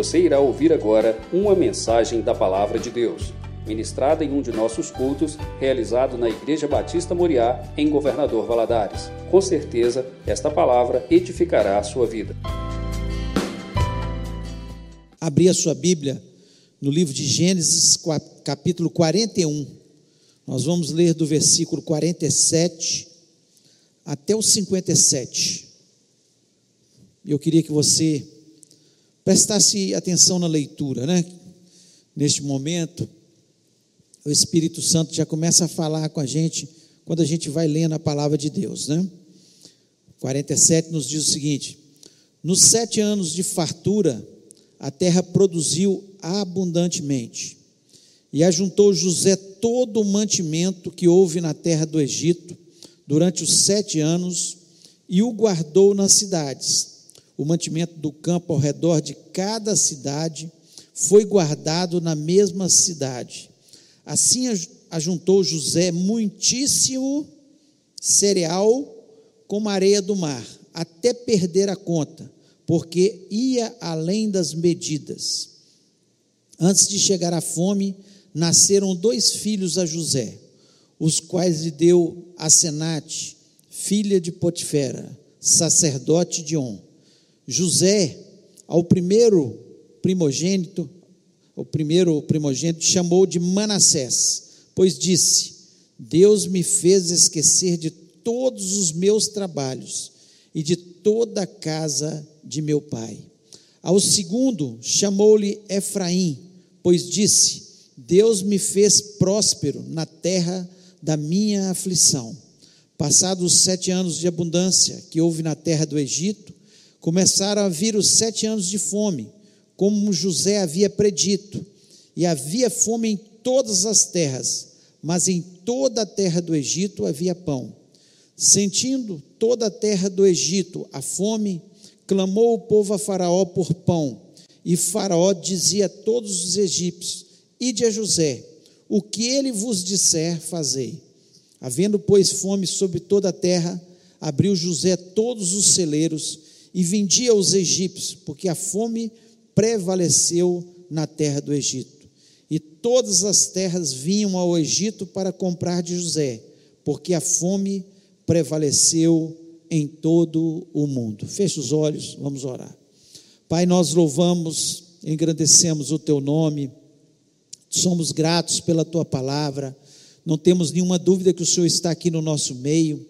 Você irá ouvir agora uma mensagem da Palavra de Deus, ministrada em um de nossos cultos, realizado na Igreja Batista Moriá, em Governador Valadares. Com certeza, esta palavra edificará a sua vida. Abrir a sua Bíblia no livro de Gênesis, capítulo 41. Nós vamos ler do versículo 47 até o 57. Eu queria que você prestasse atenção na leitura, né? Neste momento, o Espírito Santo já começa a falar com a gente quando a gente vai lendo a palavra de Deus, né? 47 nos diz o seguinte: Nos sete anos de fartura, a terra produziu abundantemente, e ajuntou José todo o mantimento que houve na terra do Egito durante os sete anos, e o guardou nas cidades o mantimento do campo ao redor de cada cidade foi guardado na mesma cidade. Assim ajuntou José muitíssimo cereal como areia do mar, até perder a conta, porque ia além das medidas. Antes de chegar à fome, nasceram dois filhos a José, os quais lhe deu a filha de Potifera, sacerdote de On José, ao primeiro primogênito, o primeiro primogênito chamou de Manassés, pois disse: Deus me fez esquecer de todos os meus trabalhos e de toda a casa de meu pai. Ao segundo chamou-lhe Efraim, pois disse: Deus me fez próspero na terra da minha aflição. Passados os sete anos de abundância que houve na terra do Egito, começaram a vir os sete anos de fome, como José havia predito, e havia fome em todas as terras, mas em toda a terra do Egito havia pão. Sentindo toda a terra do Egito a fome, clamou o povo a Faraó por pão, e Faraó dizia a todos os egípcios: Ide a José, o que ele vos disser, fazei. Havendo, pois, fome sobre toda a terra, abriu José todos os celeiros e vendia aos egípcios, porque a fome prevaleceu na terra do Egito. E todas as terras vinham ao Egito para comprar de José, porque a fome prevaleceu em todo o mundo. Feche os olhos, vamos orar. Pai, nós louvamos, engrandecemos o teu nome, somos gratos pela tua palavra, não temos nenhuma dúvida que o Senhor está aqui no nosso meio,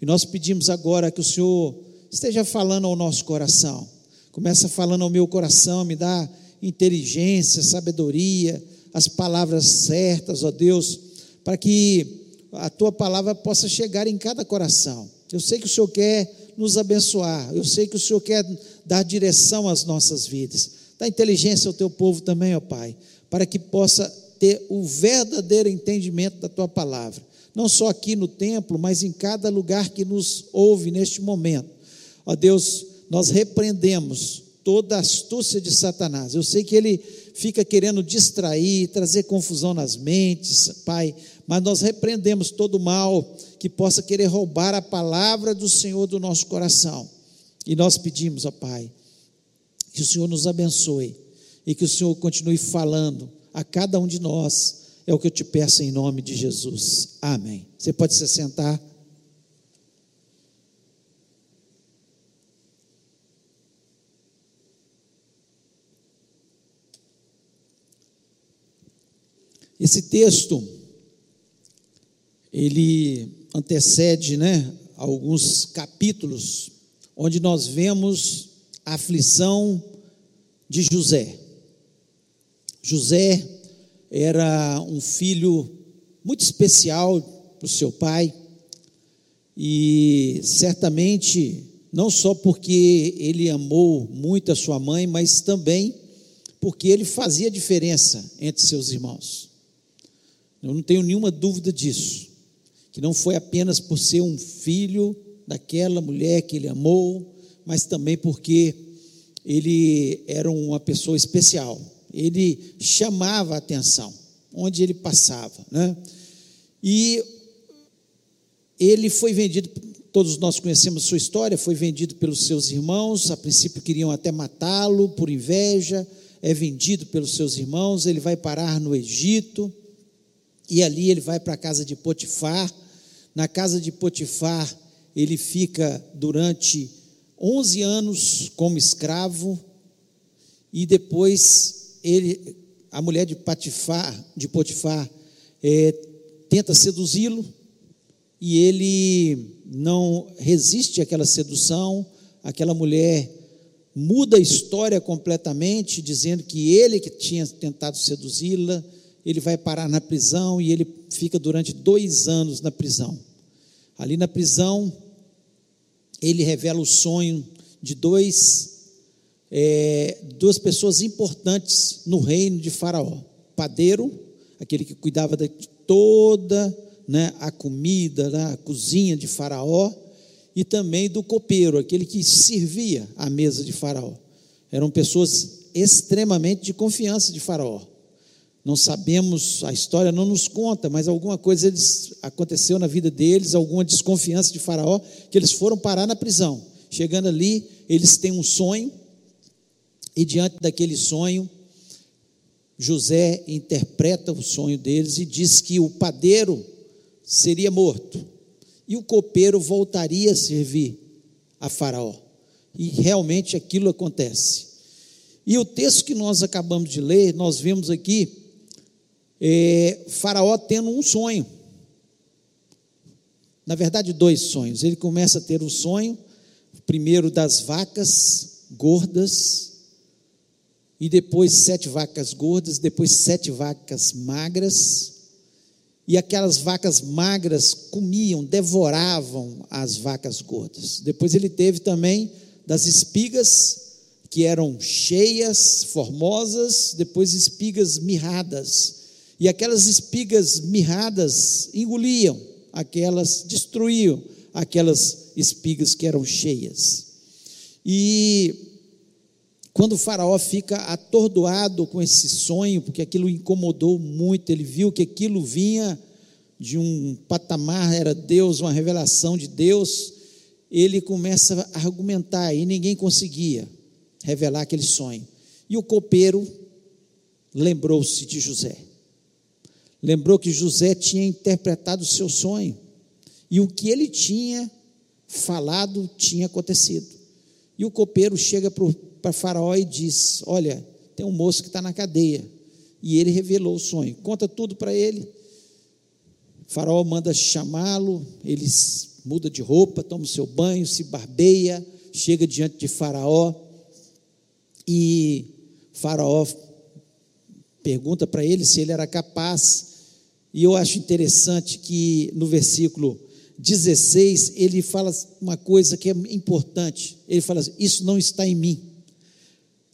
e nós pedimos agora que o Senhor esteja falando ao nosso coração. Começa falando ao meu coração, me dá inteligência, sabedoria, as palavras certas, ó Deus, para que a tua palavra possa chegar em cada coração. Eu sei que o Senhor quer nos abençoar, eu sei que o Senhor quer dar direção às nossas vidas. Dá inteligência ao teu povo também, ó Pai, para que possa ter o verdadeiro entendimento da tua palavra, não só aqui no templo, mas em cada lugar que nos ouve neste momento Ó Deus, nós repreendemos toda a astúcia de Satanás. Eu sei que ele fica querendo distrair, trazer confusão nas mentes, Pai, mas nós repreendemos todo o mal que possa querer roubar a palavra do Senhor do nosso coração. E nós pedimos, ó Pai, que o Senhor nos abençoe e que o Senhor continue falando a cada um de nós. É o que eu te peço em nome de Jesus. Amém. Você pode se sentar. Esse texto ele antecede, né, alguns capítulos onde nós vemos a aflição de José. José era um filho muito especial para o seu pai e certamente não só porque ele amou muito a sua mãe, mas também porque ele fazia diferença entre seus irmãos. Eu não tenho nenhuma dúvida disso. Que não foi apenas por ser um filho daquela mulher que ele amou, mas também porque ele era uma pessoa especial. Ele chamava a atenção onde ele passava, né? E ele foi vendido, todos nós conhecemos sua história, foi vendido pelos seus irmãos, a princípio queriam até matá-lo por inveja, é vendido pelos seus irmãos, ele vai parar no Egito, e ali ele vai para a casa de Potifar. Na casa de Potifar, ele fica durante 11 anos como escravo, e depois ele, a mulher de Potifar, de Potifar é, tenta seduzi-lo, e ele não resiste àquela sedução, aquela mulher muda a história completamente, dizendo que ele que tinha tentado seduzi-la, ele vai parar na prisão e ele fica durante dois anos na prisão. Ali na prisão, ele revela o sonho de dois, é, duas pessoas importantes no reino de Faraó: padeiro, aquele que cuidava de toda né, a comida, né, a cozinha de Faraó, e também do copeiro, aquele que servia à mesa de Faraó. Eram pessoas extremamente de confiança de Faraó. Não sabemos, a história não nos conta, mas alguma coisa eles, aconteceu na vida deles, alguma desconfiança de Faraó, que eles foram parar na prisão. Chegando ali, eles têm um sonho, e diante daquele sonho, José interpreta o sonho deles e diz que o padeiro seria morto e o copeiro voltaria a servir a Faraó. E realmente aquilo acontece. E o texto que nós acabamos de ler, nós vemos aqui é, Faraó tendo um sonho. Na verdade, dois sonhos. Ele começa a ter um sonho, primeiro das vacas gordas, e depois sete vacas gordas, depois sete vacas magras, e aquelas vacas magras comiam, devoravam as vacas gordas. Depois ele teve também das espigas que eram cheias, formosas, depois espigas mirradas. E aquelas espigas mirradas engoliam, aquelas destruíam aquelas espigas que eram cheias. E quando o faraó fica atordoado com esse sonho, porque aquilo incomodou muito, ele viu que aquilo vinha de um patamar, era Deus, uma revelação de Deus, ele começa a argumentar e ninguém conseguia revelar aquele sonho. E o copeiro lembrou-se de José. Lembrou que José tinha interpretado o seu sonho. E o que ele tinha falado tinha acontecido. E o copeiro chega para Faraó e diz: Olha, tem um moço que está na cadeia. E ele revelou o sonho. Conta tudo para ele. faraó manda chamá-lo, ele muda de roupa, toma o seu banho, se barbeia, chega diante de Faraó. E Faraó pergunta para ele se ele era capaz. E eu acho interessante que no versículo 16 ele fala uma coisa que é importante. Ele fala assim: Isso não está em mim.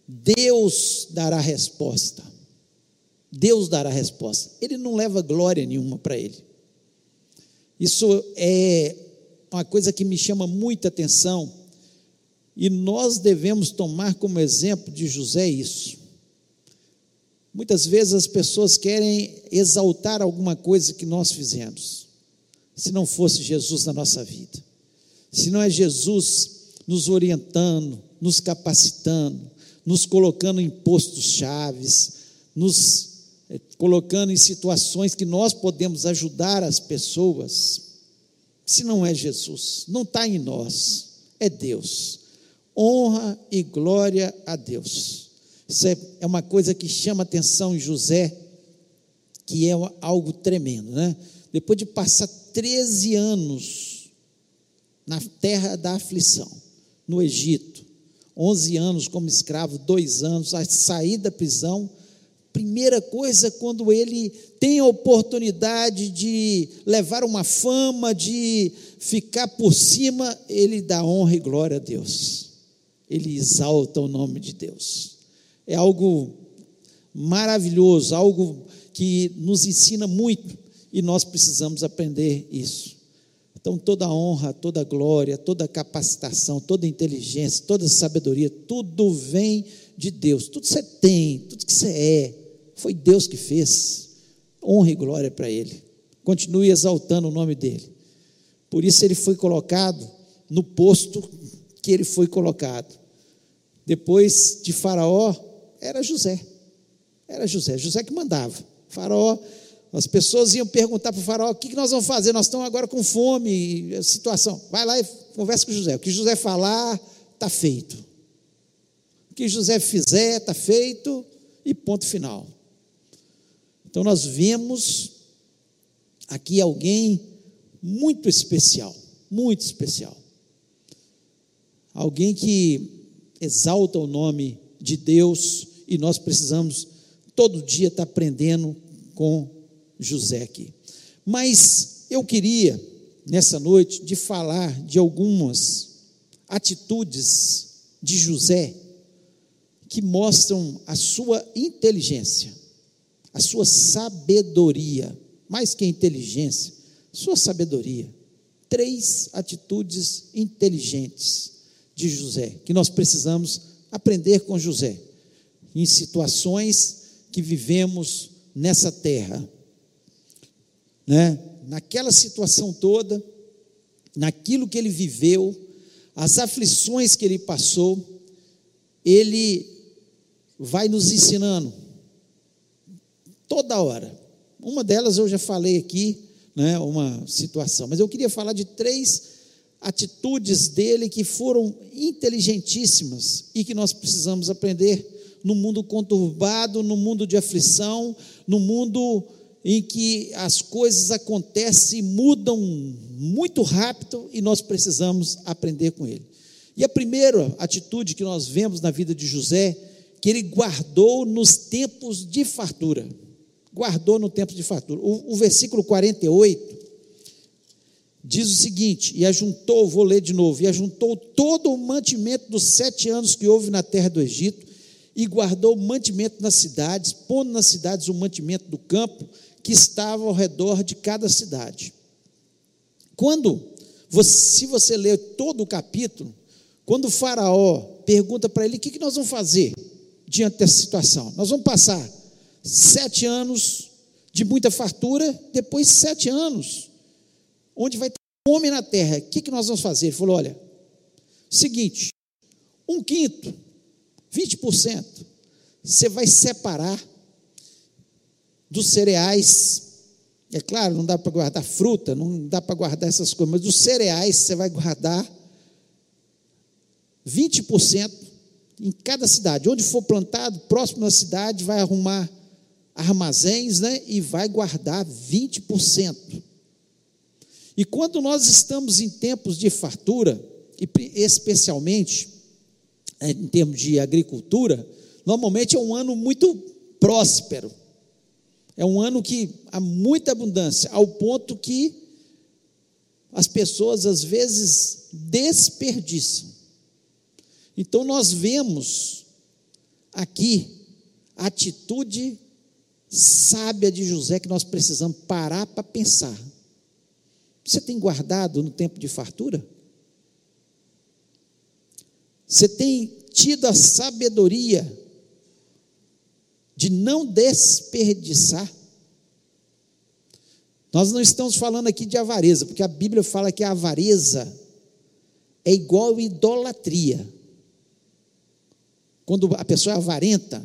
Deus dará resposta. Deus dará resposta. Ele não leva glória nenhuma para ele. Isso é uma coisa que me chama muita atenção e nós devemos tomar como exemplo de José isso. Muitas vezes as pessoas querem exaltar alguma coisa que nós fizemos, se não fosse Jesus na nossa vida, se não é Jesus nos orientando, nos capacitando, nos colocando em postos chaves, nos eh, colocando em situações que nós podemos ajudar as pessoas, se não é Jesus, não está em nós, é Deus. Honra e glória a Deus. Isso é, é uma coisa que chama atenção em José, que é algo tremendo, né? Depois de passar 13 anos na terra da aflição, no Egito, 11 anos como escravo, dois anos, a sair da prisão. Primeira coisa, quando ele tem a oportunidade de levar uma fama, de ficar por cima, ele dá honra e glória a Deus. Ele exalta o nome de Deus. É algo maravilhoso, algo que nos ensina muito e nós precisamos aprender isso. Então, toda honra, toda glória, toda capacitação, toda inteligência, toda sabedoria, tudo vem de Deus. Tudo que você tem, tudo que você é, foi Deus que fez. Honra e glória para Ele. Continue exaltando o nome dEle. Por isso ele foi colocado no posto que ele foi colocado. Depois de Faraó, era José. Era José, José que mandava. Faraó, as pessoas iam perguntar para o faraó: o que nós vamos fazer? Nós estamos agora com fome, situação. Vai lá e conversa com José. O que José falar, está feito. O que José fizer, está feito, e ponto final. Então nós vemos aqui alguém muito especial, muito especial. Alguém que exalta o nome de Deus e nós precisamos todo dia estar aprendendo com José aqui. Mas eu queria, nessa noite, de falar de algumas atitudes de José que mostram a sua inteligência, a sua sabedoria, mais que inteligência, sua sabedoria. Três atitudes inteligentes de José que nós precisamos aprender com José em situações que vivemos nessa terra. Né? Naquela situação toda, naquilo que ele viveu, as aflições que ele passou, ele vai nos ensinando toda hora. Uma delas eu já falei aqui, né, uma situação, mas eu queria falar de três atitudes dele que foram inteligentíssimas e que nós precisamos aprender no mundo conturbado, no mundo de aflição, no mundo em que as coisas acontecem e mudam muito rápido e nós precisamos aprender com ele. E a primeira atitude que nós vemos na vida de José, que ele guardou nos tempos de fartura. Guardou no tempo de fartura. O, o versículo 48 diz o seguinte: E ajuntou, vou ler de novo, e ajuntou todo o mantimento dos sete anos que houve na terra do Egito, e guardou o mantimento nas cidades, pondo nas cidades o mantimento do campo que estava ao redor de cada cidade. Quando, se você ler todo o capítulo, quando o faraó pergunta para ele, o que, que nós vamos fazer diante dessa situação? Nós vamos passar sete anos de muita fartura, depois sete anos, onde vai ter fome na terra. O que, que nós vamos fazer? Ele falou: olha, seguinte, um quinto 20%, você vai separar dos cereais. É claro, não dá para guardar fruta, não dá para guardar essas coisas, mas dos cereais você vai guardar 20% em cada cidade. Onde for plantado, próximo da cidade, vai arrumar armazéns né, e vai guardar 20%. E quando nós estamos em tempos de fartura, especialmente é, em termos de agricultura, normalmente é um ano muito próspero. É um ano que há muita abundância, ao ponto que as pessoas às vezes desperdiçam. Então nós vemos aqui a atitude sábia de José que nós precisamos parar para pensar. Você tem guardado no tempo de fartura? Você tem tido a sabedoria de não desperdiçar? Nós não estamos falando aqui de avareza, porque a Bíblia fala que a avareza é igual idolatria. Quando a pessoa é avarenta,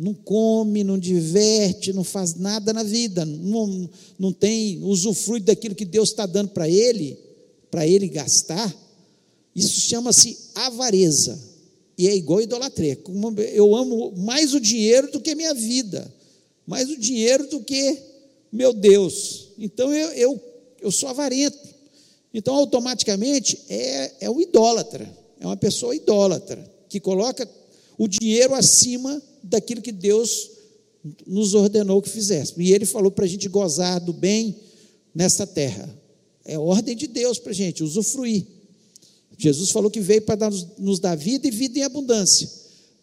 não come, não diverte, não faz nada na vida, não, não tem usufruto daquilo que Deus está dando para ele, para ele gastar. Isso chama-se avareza. E é igual idolatria. Eu amo mais o dinheiro do que minha vida, mais o dinheiro do que meu Deus. Então eu, eu, eu sou avarento. Então, automaticamente, é, é um idólatra, é uma pessoa idólatra, que coloca o dinheiro acima daquilo que Deus nos ordenou que fizéssemos. E ele falou para a gente gozar do bem nesta terra. É ordem de Deus para a gente, usufruir. Jesus falou que veio para nos dar vida e vida em abundância.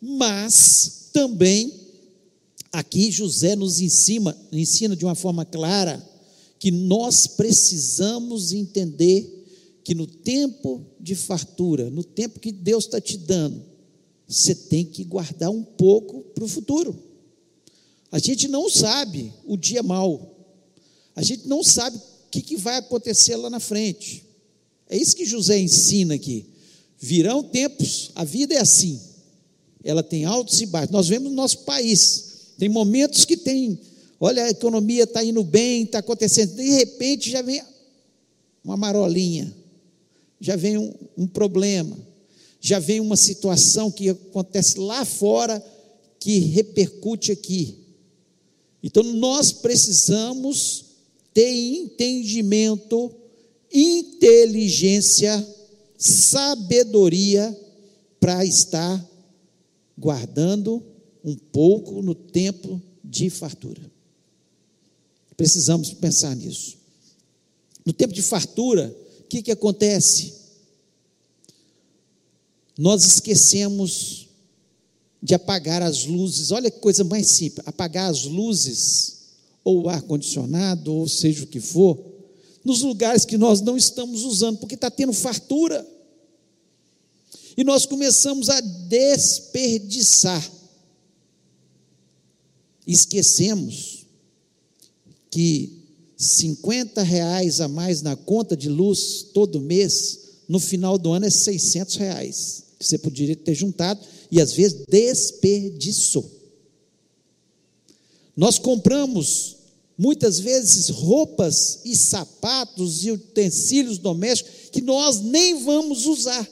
Mas também aqui José nos ensina, ensina de uma forma clara que nós precisamos entender que no tempo de fartura, no tempo que Deus está te dando, você tem que guardar um pouco para o futuro. A gente não sabe o dia mau, a gente não sabe o que, que vai acontecer lá na frente. É isso que José ensina aqui. Virão tempos, a vida é assim. ela tem altos e baixos. Nós vemos no nosso país, tem momentos que tem, olha, a economia está indo bem, está acontecendo, de repente já vem uma marolinha, já vem um, um problema, já vem uma situação que acontece lá fora que repercute aqui. Então nós precisamos ter entendimento, inteligência, sabedoria para estar guardando um pouco no tempo de fartura. Precisamos pensar nisso. No tempo de fartura, o que, que acontece? Nós esquecemos de apagar as luzes. Olha que coisa mais simples: apagar as luzes, ou o ar-condicionado, ou seja o que for, nos lugares que nós não estamos usando, porque está tendo fartura. E nós começamos a desperdiçar. Esquecemos que 50 reais a mais na conta de luz todo mês, no final do ano é 600 reais. Você poderia ter juntado e às vezes desperdiçou. Nós compramos muitas vezes roupas e sapatos e utensílios domésticos que nós nem vamos usar.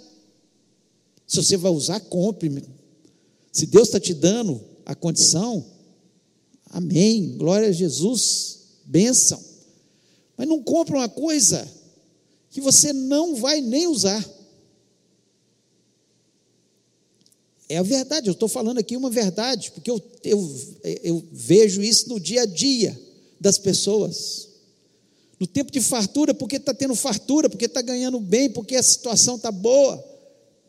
Se você vai usar, compre. Se Deus está te dando a condição, amém, glória a Jesus, bênção. Mas não compre uma coisa que você não vai nem usar. É a verdade, eu estou falando aqui uma verdade, porque eu, eu, eu vejo isso no dia a dia das pessoas. No tempo de fartura, porque está tendo fartura, porque está ganhando bem, porque a situação está boa.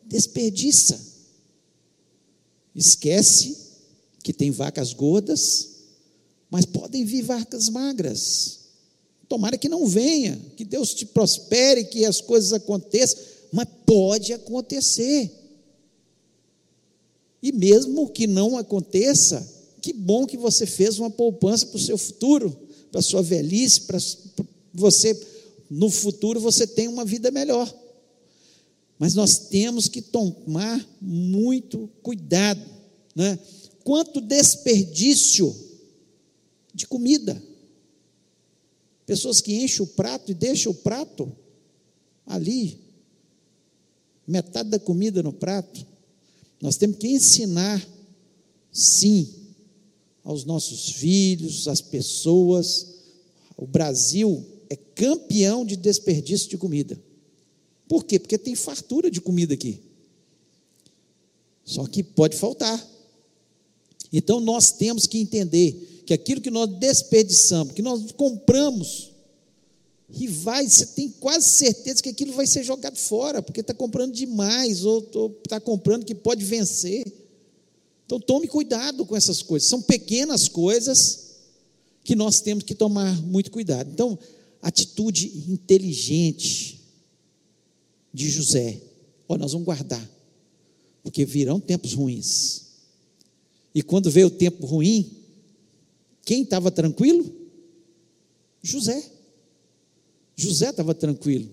Desperdiça. Esquece que tem vacas gordas, mas podem vir vacas magras. Tomara que não venha, que Deus te prospere, que as coisas aconteçam, mas pode acontecer. E mesmo que não aconteça, que bom que você fez uma poupança para o seu futuro, para a sua velhice, para você, no futuro, você tem uma vida melhor. Mas nós temos que tomar muito cuidado, né? Quanto desperdício de comida. Pessoas que enchem o prato e deixam o prato ali, metade da comida no prato. Nós temos que ensinar, sim, aos nossos filhos, às pessoas. O Brasil é campeão de desperdício de comida. Por quê? Porque tem fartura de comida aqui. Só que pode faltar. Então nós temos que entender que aquilo que nós desperdiçamos, que nós compramos, vai, você tem quase certeza que aquilo vai ser jogado fora, porque está comprando demais, ou está comprando que pode vencer. Então tome cuidado com essas coisas. São pequenas coisas que nós temos que tomar muito cuidado. Então, atitude inteligente de José. Ó, nós vamos guardar, porque virão tempos ruins. E quando veio o tempo ruim, quem estava tranquilo? José. José estava tranquilo.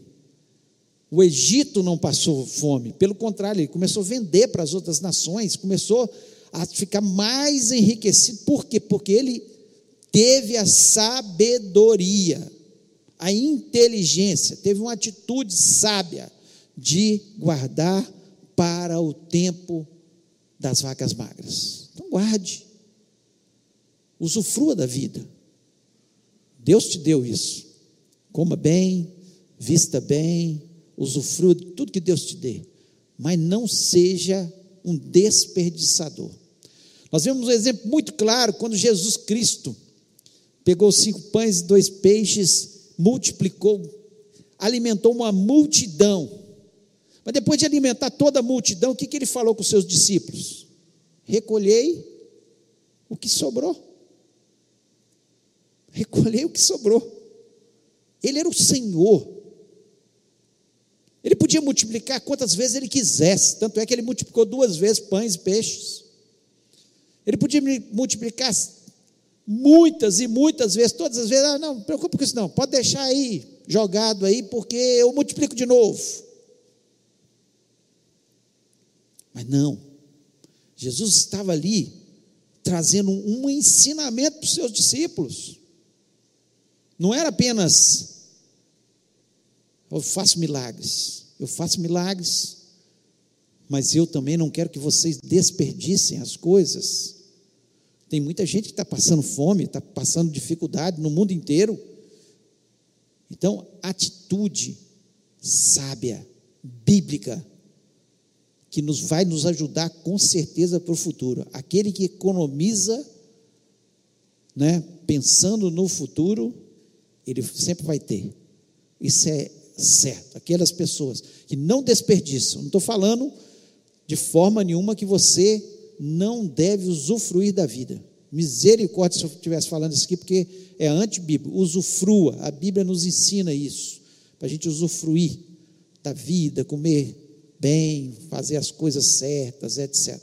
O Egito não passou fome, pelo contrário, ele começou a vender para as outras nações, começou a ficar mais enriquecido. Por quê? Porque ele teve a sabedoria, a inteligência, teve uma atitude sábia de guardar para o tempo das vacas magras. Então guarde. Usufrua da vida. Deus te deu isso. Coma bem, vista bem, usufrua de tudo que Deus te dê. Mas não seja um desperdiçador. Nós vemos um exemplo muito claro quando Jesus Cristo pegou cinco pães e dois peixes, multiplicou, alimentou uma multidão. Mas depois de alimentar toda a multidão, o que, que ele falou com os seus discípulos? Recolhei o que sobrou. Recolhei o que sobrou. Ele era o Senhor. Ele podia multiplicar quantas vezes ele quisesse, tanto é que ele multiplicou duas vezes pães e peixes. Ele podia multiplicar muitas e muitas vezes, todas as vezes, ah, não, não preocupe com isso não, pode deixar aí, jogado aí, porque eu multiplico de novo. Mas não, Jesus estava ali trazendo um ensinamento para os seus discípulos. Não era apenas eu faço milagres, eu faço milagres, mas eu também não quero que vocês desperdicem as coisas. Tem muita gente que está passando fome, está passando dificuldade no mundo inteiro. Então, atitude sábia, bíblica, que nos vai nos ajudar com certeza para o futuro. Aquele que economiza, né, pensando no futuro, ele sempre vai ter. Isso é certo. Aquelas pessoas que não desperdiçam, não estou falando de forma nenhuma que você não deve usufruir da vida. Misericórdia se eu estivesse falando isso aqui, porque é antibíblico. Usufrua, a Bíblia nos ensina isso, para a gente usufruir da vida, comer bem, fazer as coisas certas, etc.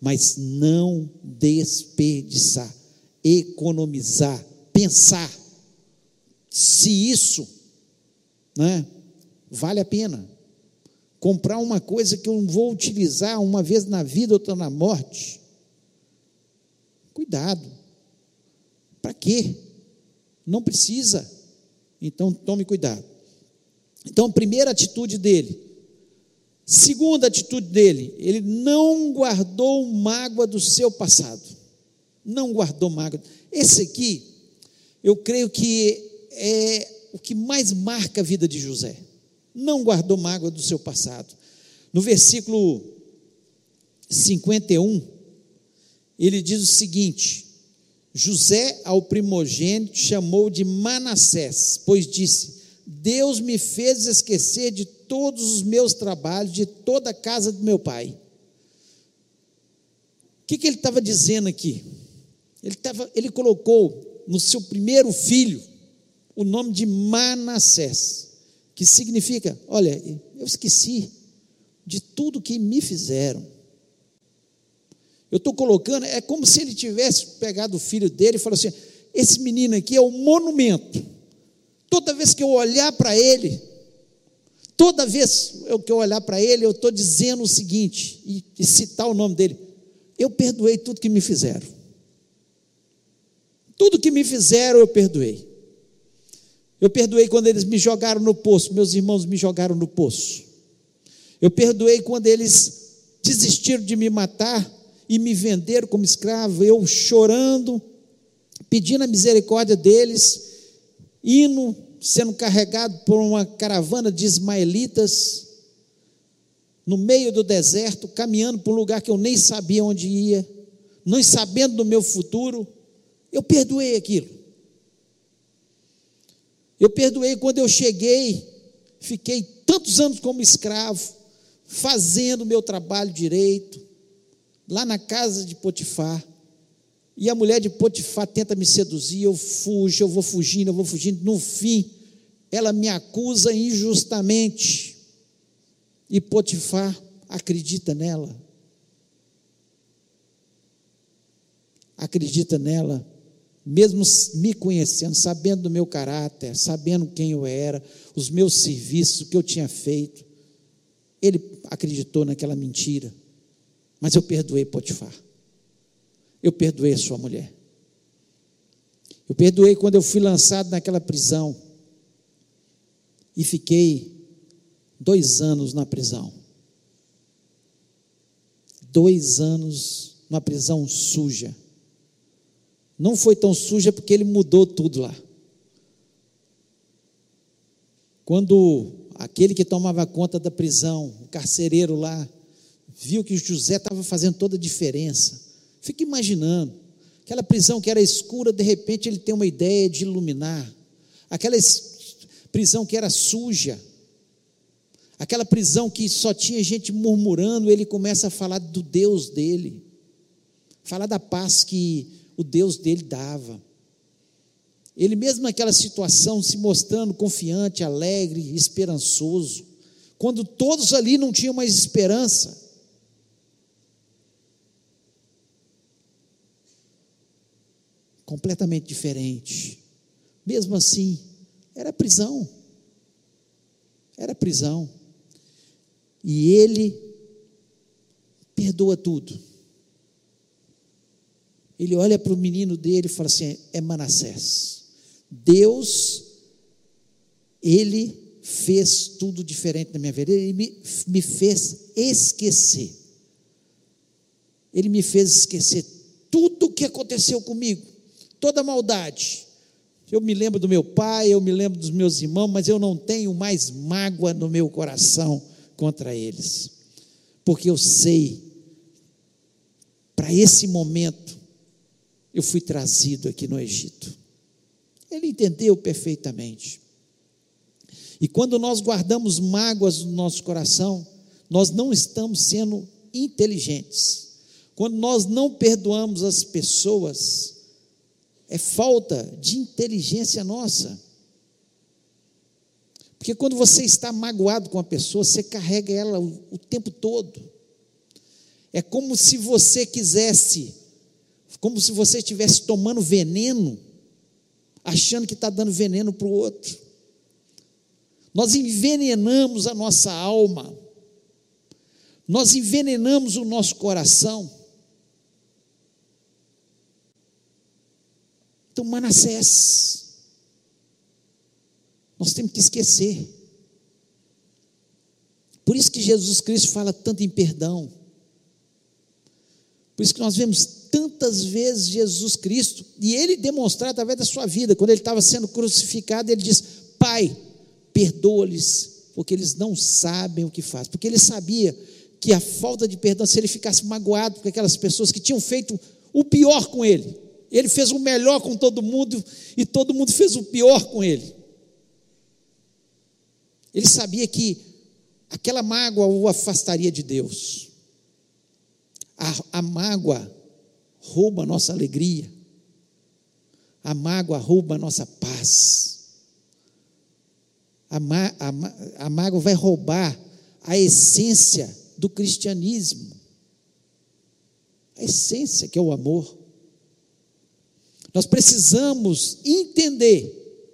Mas não desperdiçar, economizar, pensar se isso né, vale a pena. Comprar uma coisa que eu vou utilizar uma vez na vida, outra na morte. Cuidado. Para quê? Não precisa. Então tome cuidado. Então, primeira atitude dele. Segunda atitude dele, ele não guardou mágoa do seu passado. Não guardou mágoa. Esse aqui, eu creio que é o que mais marca a vida de José. Não guardou mágoa do seu passado. No versículo 51, ele diz o seguinte: José, ao primogênito, chamou de Manassés, pois disse: Deus me fez esquecer de todos os meus trabalhos, de toda a casa do meu pai. O que, que ele estava dizendo aqui? Ele, tava, ele colocou no seu primeiro filho o nome de Manassés, que significa: olha, eu esqueci de tudo que me fizeram. Eu estou colocando, é como se ele tivesse pegado o filho dele e falou assim: esse menino aqui é o monumento. Toda vez que eu olhar para ele, toda vez que eu olhar para ele, eu estou dizendo o seguinte, e, e citar o nome dele: eu perdoei tudo que me fizeram. Tudo que me fizeram, eu perdoei. Eu perdoei quando eles me jogaram no poço, meus irmãos me jogaram no poço. Eu perdoei quando eles desistiram de me matar e me venderam como escravo, eu chorando, pedindo a misericórdia deles, indo, sendo carregado por uma caravana de ismaelitas, no meio do deserto, caminhando para um lugar que eu nem sabia onde ia, não sabendo do meu futuro, eu perdoei aquilo. Eu perdoei quando eu cheguei, fiquei tantos anos como escravo, fazendo meu trabalho direito, lá na casa de Potifar. E a mulher de Potifar tenta me seduzir, eu fujo, eu vou fugindo, eu vou fugindo. No fim, ela me acusa injustamente. E Potifar acredita nela. Acredita nela mesmo me conhecendo, sabendo do meu caráter, sabendo quem eu era, os meus serviços, o que eu tinha feito, ele acreditou naquela mentira. Mas eu perdoei Potifar. Eu perdoei a sua mulher. Eu perdoei quando eu fui lançado naquela prisão e fiquei dois anos na prisão. Dois anos numa prisão suja não foi tão suja porque ele mudou tudo lá. Quando aquele que tomava conta da prisão, o carcereiro lá, viu que José estava fazendo toda a diferença. Fica imaginando, aquela prisão que era escura, de repente ele tem uma ideia de iluminar. Aquela prisão que era suja, aquela prisão que só tinha gente murmurando, ele começa a falar do Deus dele, falar da paz que o Deus dele dava. Ele mesmo naquela situação se mostrando confiante, alegre, esperançoso, quando todos ali não tinham mais esperança. Completamente diferente. Mesmo assim, era prisão. Era prisão. E ele perdoa tudo Ele olha para o menino dele e fala assim: é Manassés. Deus, ele fez tudo diferente na minha vida. Ele me, me fez esquecer. Ele me fez esquecer tudo o que aconteceu comigo, toda maldade. Eu me lembro do meu pai, eu me lembro dos meus irmãos, mas eu não tenho mais mágoa no meu coração contra eles, porque eu sei, para esse momento, eu fui trazido aqui no Egito. Ele entendeu perfeitamente. E quando nós guardamos mágoas no nosso coração, nós não estamos sendo inteligentes. Quando nós não perdoamos as pessoas, é falta de inteligência nossa. Porque quando você está magoado com a pessoa, você carrega ela o, o tempo todo. É como se você quisesse como se você estivesse tomando veneno, achando que está dando veneno para o outro. Nós envenenamos a nossa alma, nós envenenamos o nosso coração. Então, Manassés, nós temos que esquecer. Por isso que Jesus Cristo fala tanto em perdão. Por isso que nós vemos tantas vezes Jesus Cristo, e ele demonstrar através da sua vida, quando ele estava sendo crucificado, ele diz: Pai, perdoa-lhes, porque eles não sabem o que fazem. Porque ele sabia que a falta de perdão, se ele ficasse magoado com aquelas pessoas que tinham feito o pior com ele, ele fez o melhor com todo mundo e todo mundo fez o pior com ele. Ele sabia que aquela mágoa o afastaria de Deus. A, a mágoa rouba a nossa alegria, a mágoa rouba a nossa paz, a, a, a mágoa vai roubar a essência do cristianismo, a essência que é o amor. Nós precisamos entender,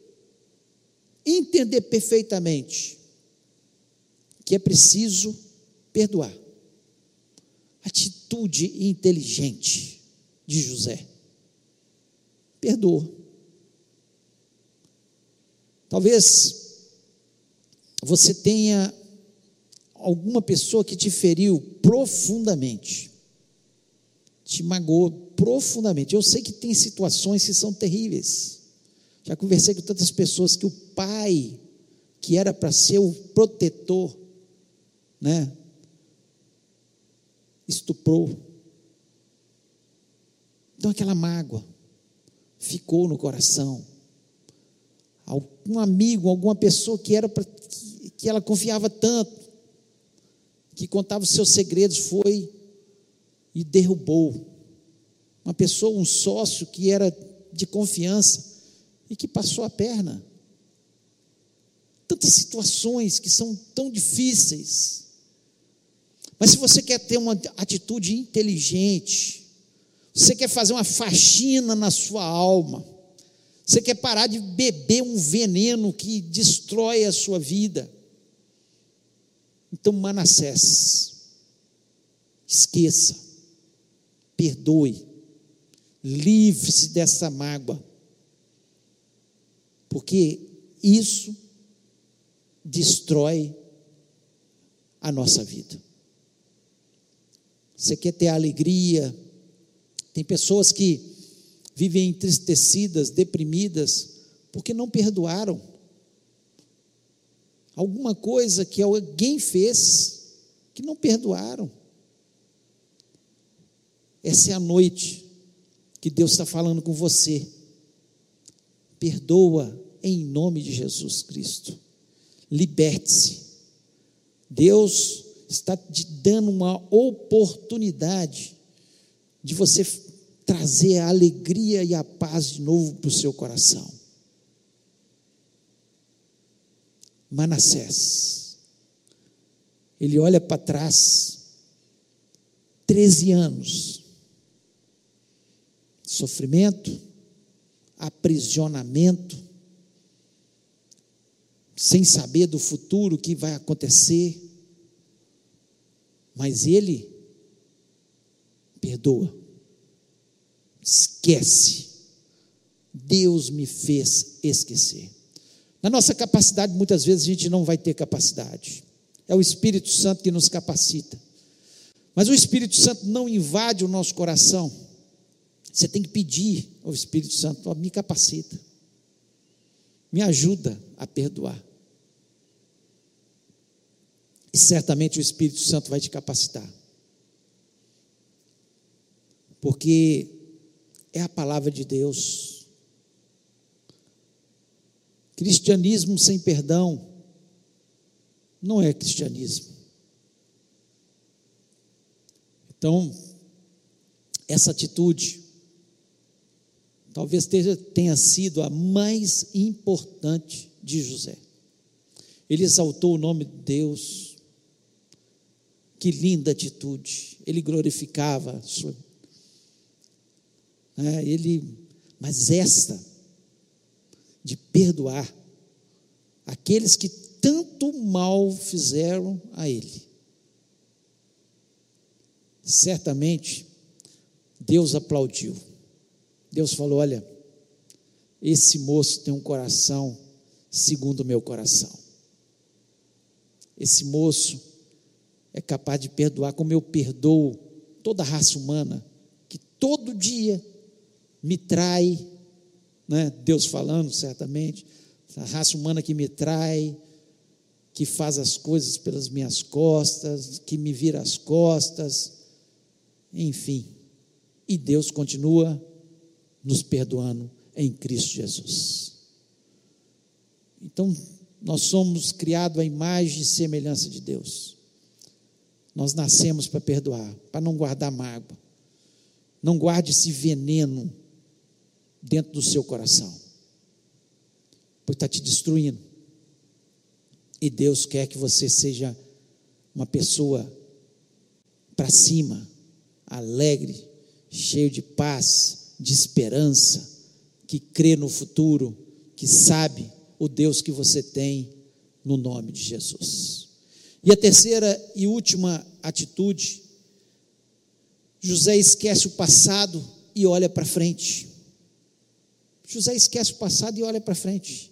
entender perfeitamente que é preciso perdoar. Atitude inteligente de José. Perdoa. Talvez você tenha alguma pessoa que te feriu profundamente, te magoou profundamente. Eu sei que tem situações que são terríveis. Já conversei com tantas pessoas que o pai, que era para ser o protetor, né, estuprou então aquela mágoa ficou no coração. Algum amigo, alguma pessoa que era pra, que, que ela confiava tanto, que contava os seus segredos, foi e derrubou. Uma pessoa, um sócio que era de confiança e que passou a perna. Tantas situações que são tão difíceis. Mas se você quer ter uma atitude inteligente, você quer fazer uma faxina na sua alma. Você quer parar de beber um veneno que destrói a sua vida. Então, Manassés, esqueça, perdoe, livre-se dessa mágoa, porque isso destrói a nossa vida. Você quer ter alegria, tem pessoas que vivem entristecidas, deprimidas, porque não perdoaram. Alguma coisa que alguém fez que não perdoaram. Essa é a noite que Deus está falando com você. Perdoa em nome de Jesus Cristo. Liberte-se. Deus está te dando uma oportunidade de você trazer a alegria e a paz de novo para o seu coração. Manassés, ele olha para trás, 13 anos, sofrimento, aprisionamento, sem saber do futuro o que vai acontecer, mas ele perdoa, esquece. Deus me fez esquecer. Na nossa capacidade, muitas vezes a gente não vai ter capacidade. É o Espírito Santo que nos capacita. Mas o Espírito Santo não invade o nosso coração. Você tem que pedir ao Espírito Santo: me capacita, me ajuda a perdoar. E certamente o Espírito Santo vai te capacitar. Porque é a palavra de Deus. Cristianismo sem perdão não é cristianismo. Então, essa atitude talvez tenha sido a mais importante de José. Ele exaltou o nome de Deus. Que linda atitude. Ele glorificava sua. É, ele, mas esta de perdoar aqueles que tanto mal fizeram a ele. Certamente, Deus aplaudiu. Deus falou: Olha, esse moço tem um coração segundo o meu coração. Esse moço é capaz de perdoar como eu perdoo toda a raça humana, que todo dia me trai, né? Deus falando certamente, a raça humana que me trai, que faz as coisas pelas minhas costas, que me vira as costas, enfim. E Deus continua nos perdoando em Cristo Jesus. Então, nós somos criados à imagem e semelhança de Deus. Nós nascemos para perdoar, para não guardar mágoa. Não guarde esse veneno dentro do seu coração, porque está te destruindo. E Deus quer que você seja uma pessoa para cima, alegre, cheio de paz, de esperança, que crê no futuro, que sabe o Deus que você tem no nome de Jesus. E a terceira e última atitude, José esquece o passado e olha para frente. José esquece o passado e olha para frente.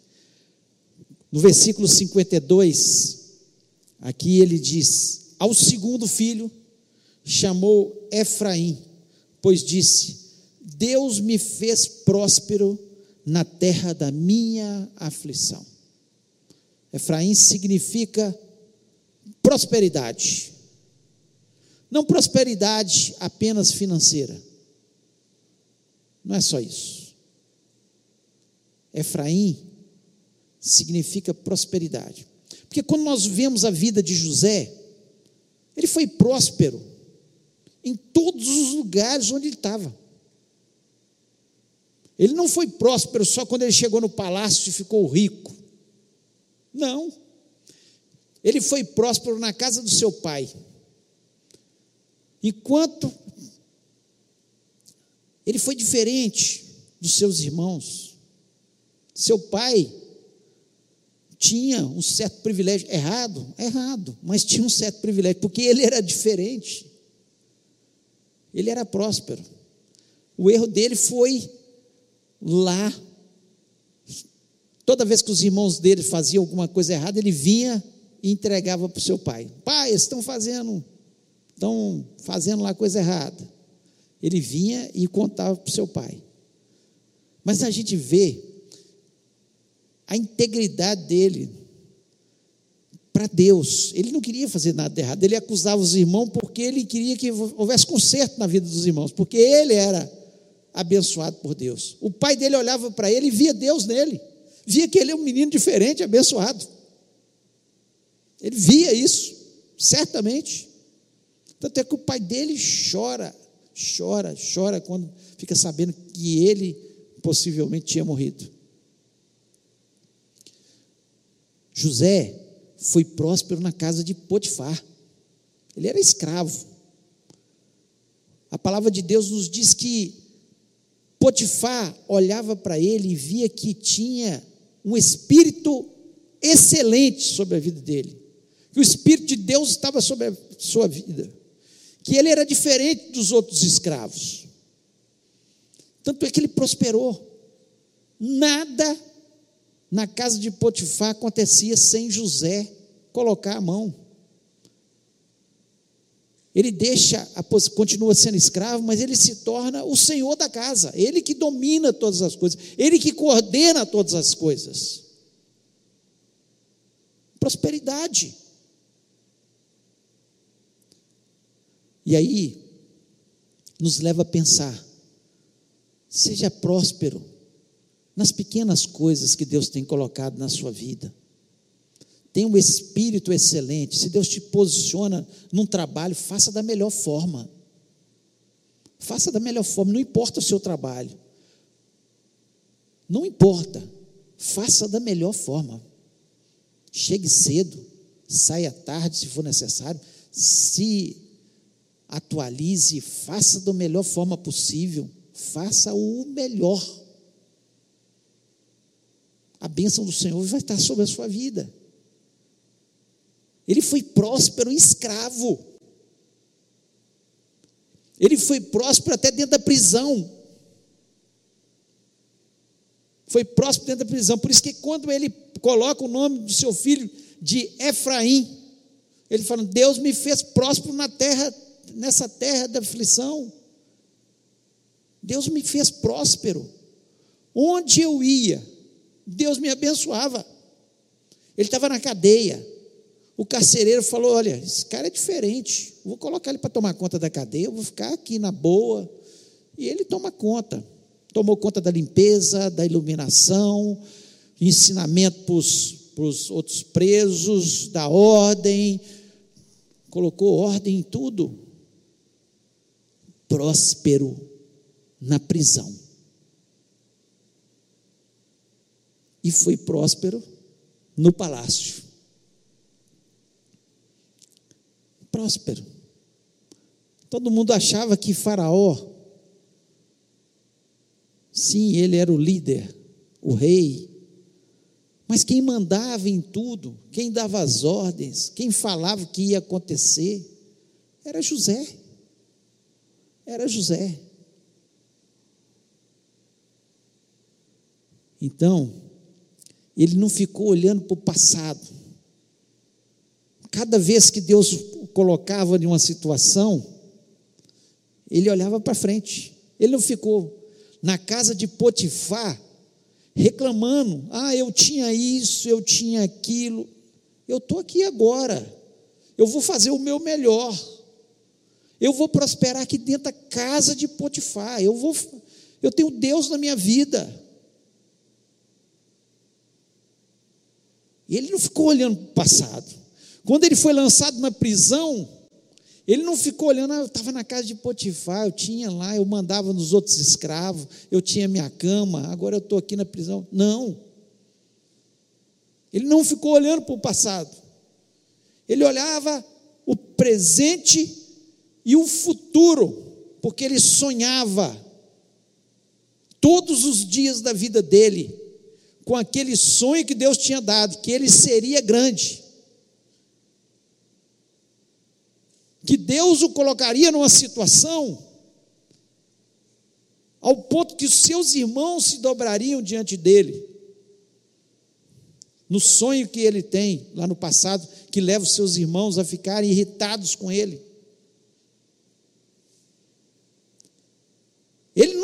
No versículo 52, aqui ele diz: Ao segundo filho chamou Efraim, pois disse: Deus me fez próspero na terra da minha aflição. Efraim significa prosperidade. Não prosperidade apenas financeira. Não é só isso. Efraim significa prosperidade. Porque quando nós vemos a vida de José, ele foi próspero em todos os lugares onde ele estava. Ele não foi próspero só quando ele chegou no palácio e ficou rico. Não. Ele foi próspero na casa do seu pai. Enquanto ele foi diferente dos seus irmãos. Seu pai tinha um certo privilégio, errado, errado, mas tinha um certo privilégio, porque ele era diferente. Ele era próspero. O erro dele foi lá. Toda vez que os irmãos dele faziam alguma coisa errada, ele vinha e entregava para o seu pai. Pai, estão fazendo, estão fazendo lá coisa errada. Ele vinha e contava para o seu pai. Mas a gente vê a integridade dele para Deus. Ele não queria fazer nada errado. Ele acusava os irmãos porque ele queria que houvesse conserto na vida dos irmãos, porque ele era abençoado por Deus. O pai dele olhava para ele e via Deus nele, via que ele é um menino diferente, abençoado. Ele via isso, certamente. Tanto é que o pai dele chora, chora, chora quando fica sabendo que ele possivelmente tinha morrido. José foi próspero na casa de Potifar. Ele era escravo. A palavra de Deus nos diz que Potifar olhava para ele e via que tinha um espírito excelente sobre a vida dele, que o espírito de Deus estava sobre a sua vida, que ele era diferente dos outros escravos, Tanto é que ele prosperou. Nada na casa de Potifar acontecia sem José colocar a mão. Ele deixa, a, continua sendo escravo, mas ele se torna o senhor da casa, ele que domina todas as coisas, ele que coordena todas as coisas. Prosperidade. E aí, nos leva a pensar: seja próspero nas pequenas coisas que Deus tem colocado na sua vida. Tenha um espírito excelente. Se Deus te posiciona num trabalho, faça da melhor forma. Faça da melhor forma, não importa o seu trabalho. Não importa. Faça da melhor forma. Chegue cedo, saia tarde se for necessário, se atualize, faça da melhor forma possível, faça o melhor. A bênção do Senhor vai estar sobre a sua vida. Ele foi próspero escravo. Ele foi próspero até dentro da prisão. Foi próspero dentro da prisão. Por isso que quando ele coloca o nome do seu filho de Efraim, ele fala: Deus me fez próspero na terra, nessa terra da aflição. Deus me fez próspero. Onde eu ia, Deus me abençoava. Ele estava na cadeia. O carcereiro falou: Olha, esse cara é diferente. Vou colocar ele para tomar conta da cadeia, vou ficar aqui na boa. E ele toma conta. Tomou conta da limpeza, da iluminação, ensinamento para os outros presos, da ordem, colocou ordem em tudo. Próspero na prisão. E foi próspero no palácio. Próspero. Todo mundo achava que Faraó, sim, ele era o líder, o rei, mas quem mandava em tudo, quem dava as ordens, quem falava o que ia acontecer, era José. Era José. Então, ele não ficou olhando para o passado. Cada vez que Deus o colocava em uma situação, ele olhava para frente. Ele não ficou na casa de Potifar reclamando: ah, eu tinha isso, eu tinha aquilo. Eu estou aqui agora. Eu vou fazer o meu melhor. Eu vou prosperar aqui dentro da casa de Potifar. Eu vou, eu tenho Deus na minha vida. E ele não ficou olhando para o passado. Quando ele foi lançado na prisão, ele não ficou olhando, ah, eu estava na casa de Potifar, eu tinha lá, eu mandava nos outros escravos, eu tinha minha cama, agora eu estou aqui na prisão. Não. Ele não ficou olhando para o passado. Ele olhava o presente e o futuro, porque ele sonhava todos os dias da vida dele com aquele sonho que Deus tinha dado, que ele seria grande. Que Deus o colocaria numa situação ao ponto que os seus irmãos se dobrariam diante dele. No sonho que ele tem lá no passado, que leva os seus irmãos a ficarem irritados com ele.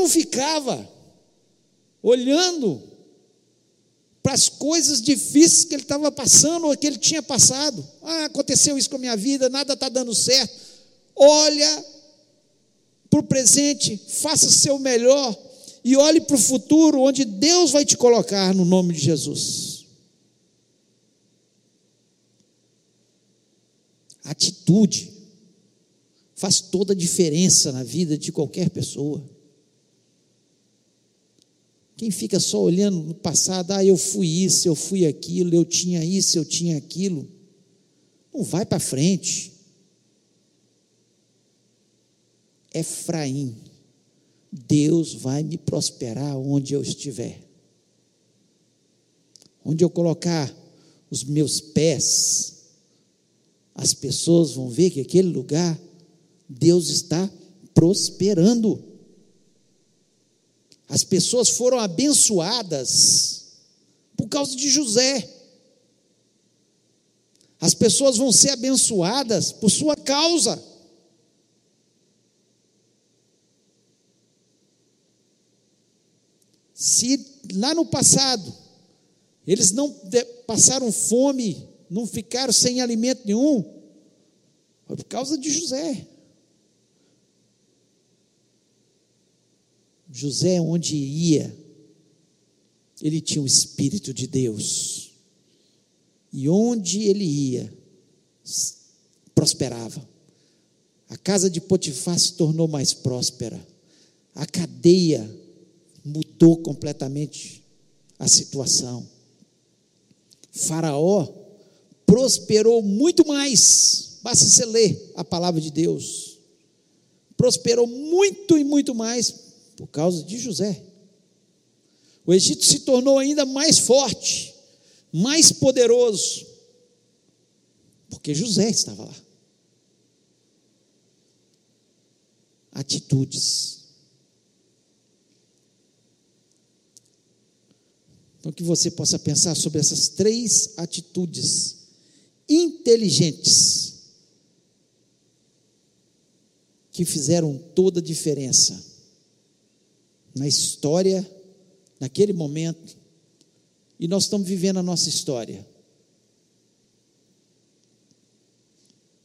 Não ficava olhando para as coisas difíceis que ele estava passando ou que ele tinha passado. Ah, aconteceu isso com a minha vida, nada está dando certo. Olha para o presente, faça seu melhor e olhe para o futuro, onde Deus vai te colocar no nome de Jesus. Atitude faz toda a diferença na vida de qualquer pessoa. Quem fica só olhando no passado, ah, eu fui isso, eu fui aquilo, eu tinha isso, eu tinha aquilo, não vai para frente. Efraim, Deus vai me prosperar onde eu estiver. Onde eu colocar os meus pés, as pessoas vão ver que aquele lugar Deus está prosperando. As pessoas foram abençoadas por causa de José. As pessoas vão ser abençoadas por sua causa. Se lá no passado eles não passaram fome, não ficaram sem alimento nenhum, foi por causa de José. José, onde ia, ele tinha o Espírito de Deus. E onde ele ia, prosperava. A casa de Potifar se tornou mais próspera. A cadeia mudou completamente a situação. Faraó prosperou muito mais. Basta você ler a palavra de Deus. Prosperou muito e muito mais por causa de José. O Egito se tornou ainda mais forte, mais poderoso, porque José estava lá. Atitudes. Então, que você possa pensar sobre essas três atitudes inteligentes que fizeram toda a diferença na história, naquele momento, e nós estamos vivendo a nossa história.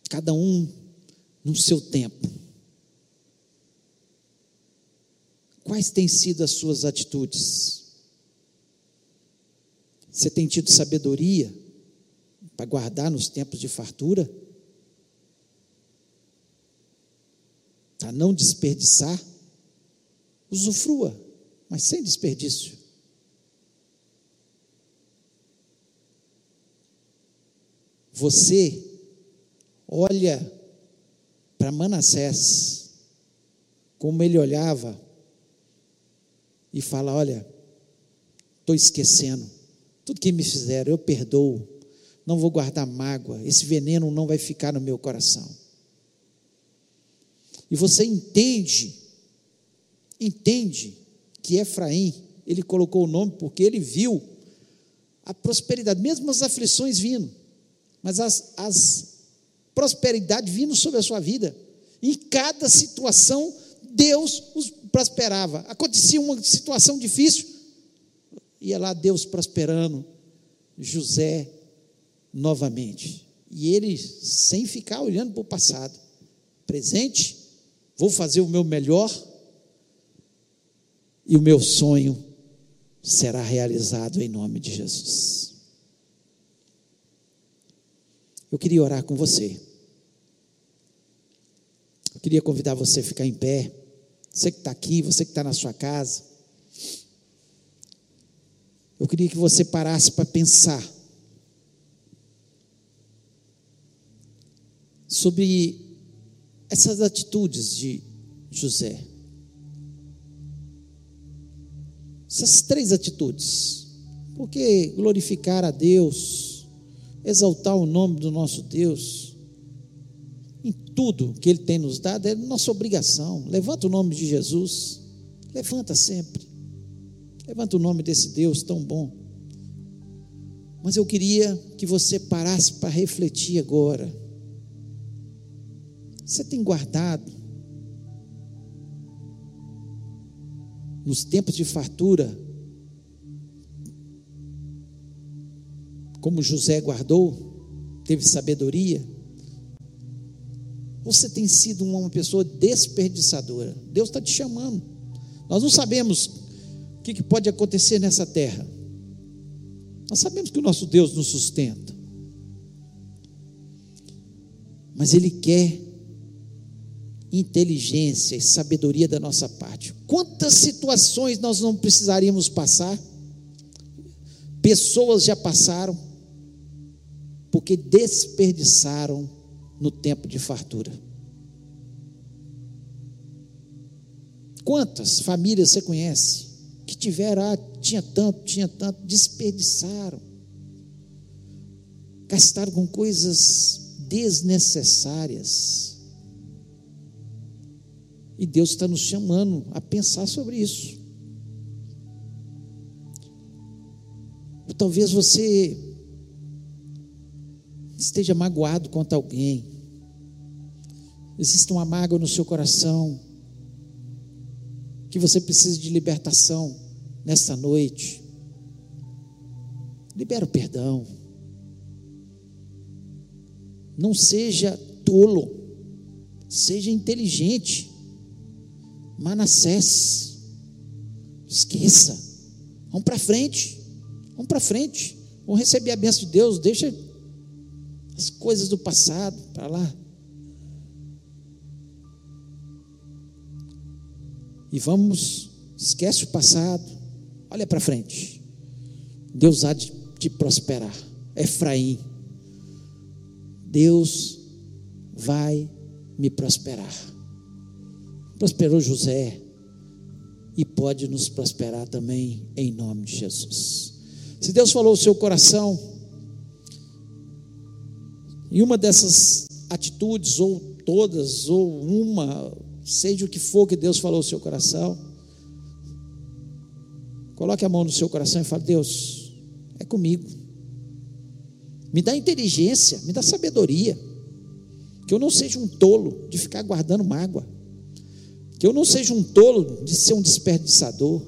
Cada um no seu tempo. Quais têm sido as suas atitudes? Você tem tido sabedoria para guardar nos tempos de fartura? Para não desperdiçar? Usufrua, mas sem desperdício. Você olha para Manassés, como ele olhava, e fala: Olha, estou esquecendo, tudo que me fizeram, eu perdoo, não vou guardar mágoa, esse veneno não vai ficar no meu coração. E você entende entende que Efraim, ele colocou o nome porque ele viu a prosperidade, mesmo as aflições vindo, mas as, as prosperidade vindo sobre a sua vida. Em cada situação, Deus os prosperava. Acontecia uma situação difícil, ia lá Deus prosperando José novamente. E ele, sem ficar olhando para o passado, presente, vou fazer o meu melhor e o meu sonho será realizado em nome de Jesus. Eu queria orar com você. Eu queria convidar você a ficar em pé. Você que está aqui, você que está na sua casa. Eu queria que você parasse para pensar sobre essas atitudes de José. Essas três atitudes. Porque glorificar a Deus, exaltar o nome do nosso Deus, em tudo que Ele tem nos dado, é nossa obrigação. Levanta o nome de Jesus, levanta sempre. Levanta o nome desse Deus tão bom. Mas eu queria que você parasse para refletir agora. Você tem guardado nos tempos de fartura, como José guardou, teve sabedoria, você tem sido uma pessoa desperdiçadora. Deus está te chamando. Nós não sabemos o que pode acontecer nessa terra. Nós sabemos que o nosso Deus nos sustenta. Mas Ele quer inteligência e sabedoria da nossa parte. Quantas situações nós não precisaríamos passar? Pessoas já passaram, porque desperdiçaram no tempo de fartura. Quantas famílias você conhece que tiveram, ah, tinha tanto, tinha tanto, desperdiçaram, gastaram com coisas desnecessárias. E Deus está nos chamando a pensar sobre isso. Ou talvez você esteja magoado contra alguém, existe uma mágoa no seu coração, que você precisa de libertação nesta noite. Libera o perdão. Não seja tolo, seja inteligente. Manassés, esqueça. Vamos para frente. Vamos para frente. Vamos receber a bênção de Deus. Deixa as coisas do passado para lá. E vamos, esquece o passado, olha para frente. Deus há de te prosperar. Efraim, Deus vai me prosperar. Prosperou José e pode nos prosperar também em nome de Jesus. Se Deus falou o seu coração, e uma dessas atitudes, ou todas, ou uma, seja o que for que Deus falou no seu coração, coloque a mão no seu coração e fale: Deus, é comigo. Me dá inteligência, me dá sabedoria. Que eu não seja um tolo de ficar guardando mágoa. Que eu não seja um tolo de ser um desperdiçador.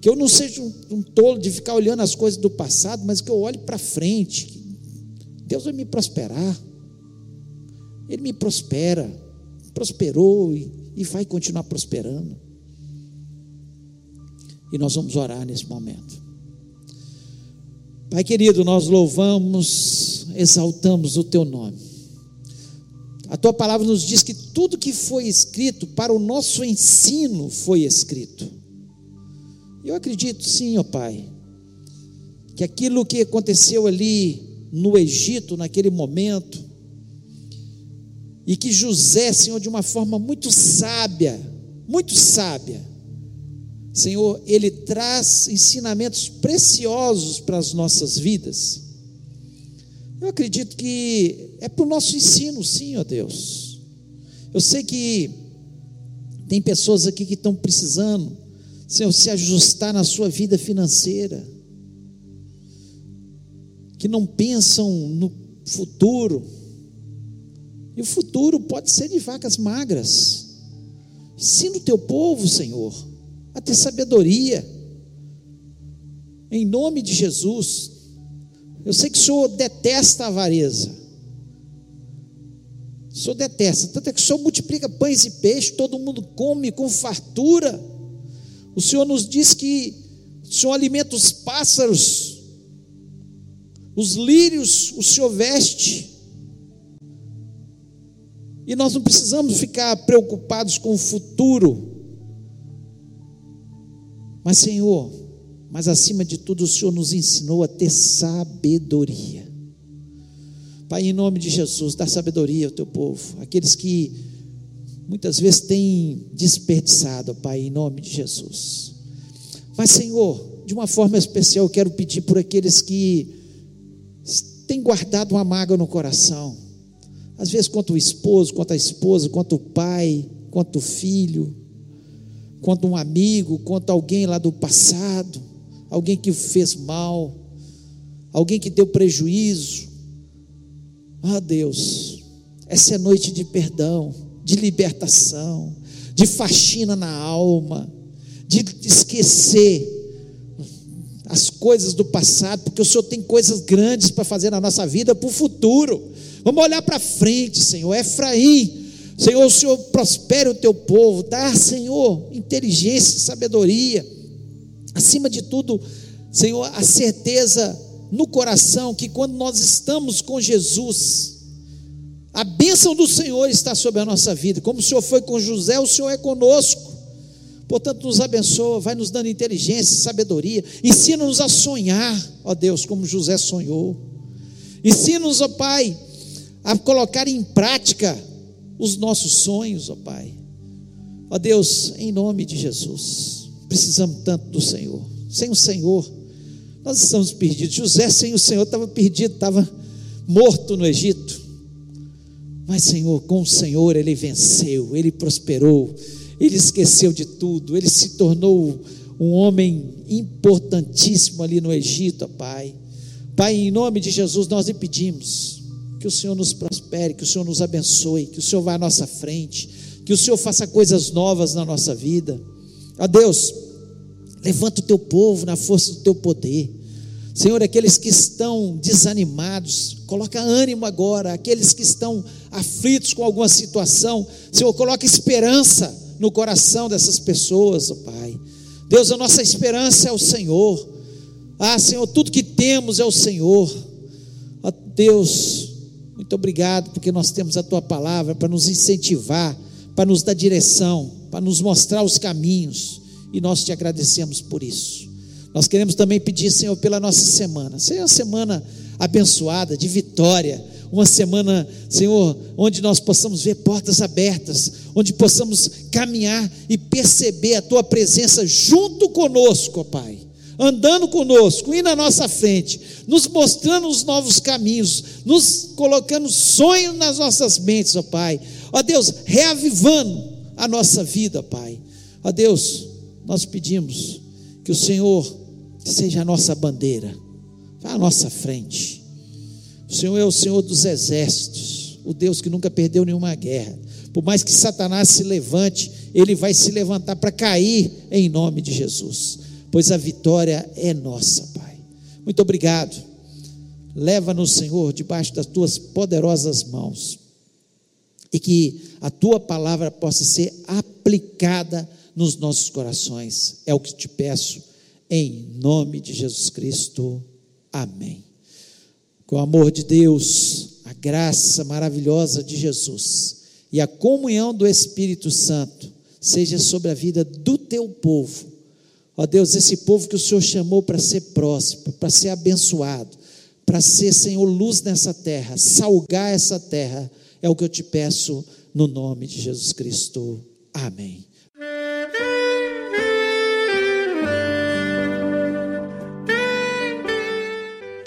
Que eu não seja um, um tolo de ficar olhando as coisas do passado, mas que eu olhe para frente. Deus vai me prosperar. Ele me prospera. Prosperou e e vai continuar prosperando. E nós vamos orar nesse momento. Pai querido, nós louvamos, exaltamos o teu nome. A tua palavra nos diz que tudo que foi escrito para o nosso ensino foi escrito. Eu acredito sim, ó Pai, que aquilo que aconteceu ali no Egito, naquele momento, e que José, Senhor, de uma forma muito sábia, muito sábia, Senhor, ele traz ensinamentos preciosos para as nossas vidas. Eu acredito que é para o nosso ensino, sim, ó Deus. Eu sei que tem pessoas aqui que estão precisando, Senhor, se ajustar na sua vida financeira, que não pensam no futuro, e o futuro pode ser de vacas magras. Ensina o teu povo, Senhor, a ter sabedoria. Em nome de Jesus. Eu sei que o Senhor detesta a avareza. O Senhor detesta. Tanto é que o Senhor multiplica pães e peixes, todo mundo come com fartura. O Senhor nos diz que o Senhor alimenta os pássaros, os lírios, o Senhor veste. E nós não precisamos ficar preocupados com o futuro. Mas, Senhor, mas acima de tudo, o Senhor nos ensinou a ter sabedoria. Pai, em nome de Jesus, dá sabedoria ao teu povo, aqueles que muitas vezes têm desperdiçado, Pai, em nome de Jesus. Mas, Senhor, de uma forma especial, eu quero pedir por aqueles que têm guardado uma mágoa no coração às vezes quanto o esposo, quanto a esposa, quanto o pai, quanto o filho, quanto um amigo, quanto alguém lá do passado, alguém que fez mal, alguém que deu prejuízo. Ah, Deus, essa é noite de perdão, de libertação, de faxina na alma, de esquecer as coisas do passado, porque o Senhor tem coisas grandes para fazer na nossa vida para o futuro. Vamos olhar para frente, Senhor. Efraim, Senhor, o Senhor prospere o teu povo, dá, Senhor, inteligência e sabedoria. Acima de tudo, Senhor, a certeza no coração que quando nós estamos com Jesus, a bênção do Senhor está sobre a nossa vida. Como o Senhor foi com José, o Senhor é conosco. Portanto, nos abençoa, vai nos dando inteligência, sabedoria. Ensina-nos a sonhar, ó Deus, como José sonhou. Ensina-nos, ó Pai, a colocar em prática os nossos sonhos, ó Pai. Ó Deus, em nome de Jesus, precisamos tanto do Senhor. Sem o Senhor, nós estamos perdidos. José, sem o Senhor, estava perdido, estava morto no Egito. Mas, Senhor, com o Senhor ele venceu, ele prosperou, ele esqueceu de tudo, ele se tornou um homem importantíssimo ali no Egito, Pai. Pai, em nome de Jesus, nós lhe pedimos que o Senhor nos prospere, que o Senhor nos abençoe, que o Senhor vá à nossa frente, que o Senhor faça coisas novas na nossa vida. Ó Deus, levanta o teu povo na força do teu poder. Senhor, aqueles que estão desanimados, coloca ânimo agora. Aqueles que estão aflitos com alguma situação, Senhor, coloca esperança no coração dessas pessoas, ó Pai. Deus, a nossa esperança é o Senhor. Ah, Senhor, tudo que temos é o Senhor. Ó Deus, muito obrigado porque nós temos a tua palavra para nos incentivar, para nos dar direção, para nos mostrar os caminhos. E nós te agradecemos por isso. Nós queremos também pedir, Senhor, pela nossa semana. Seja uma semana abençoada, de vitória. Uma semana, Senhor, onde nós possamos ver portas abertas, onde possamos caminhar e perceber a Tua presença junto conosco, ó Pai. Andando conosco, indo na nossa frente, nos mostrando os novos caminhos, nos colocando sonhos nas nossas mentes, ó Pai. Ó Deus, reavivando a nossa vida, Pai. Ó Deus, nós pedimos que o Senhor seja a nossa bandeira, vá à nossa frente. O Senhor é o Senhor dos exércitos, o Deus que nunca perdeu nenhuma guerra. Por mais que Satanás se levante, ele vai se levantar para cair em nome de Jesus, pois a vitória é nossa, Pai. Muito obrigado. Leva-nos, Senhor, debaixo das tuas poderosas mãos e que a tua palavra possa ser aplicada nos nossos corações. É o que te peço em nome de Jesus Cristo. Amém. Com o amor de Deus, a graça maravilhosa de Jesus e a comunhão do Espírito Santo seja sobre a vida do teu povo. Ó Deus, esse povo que o Senhor chamou para ser próximo, para ser abençoado, para ser, Senhor, luz nessa terra, salgar essa terra, é o que eu te peço no nome de Jesus Cristo. Amém.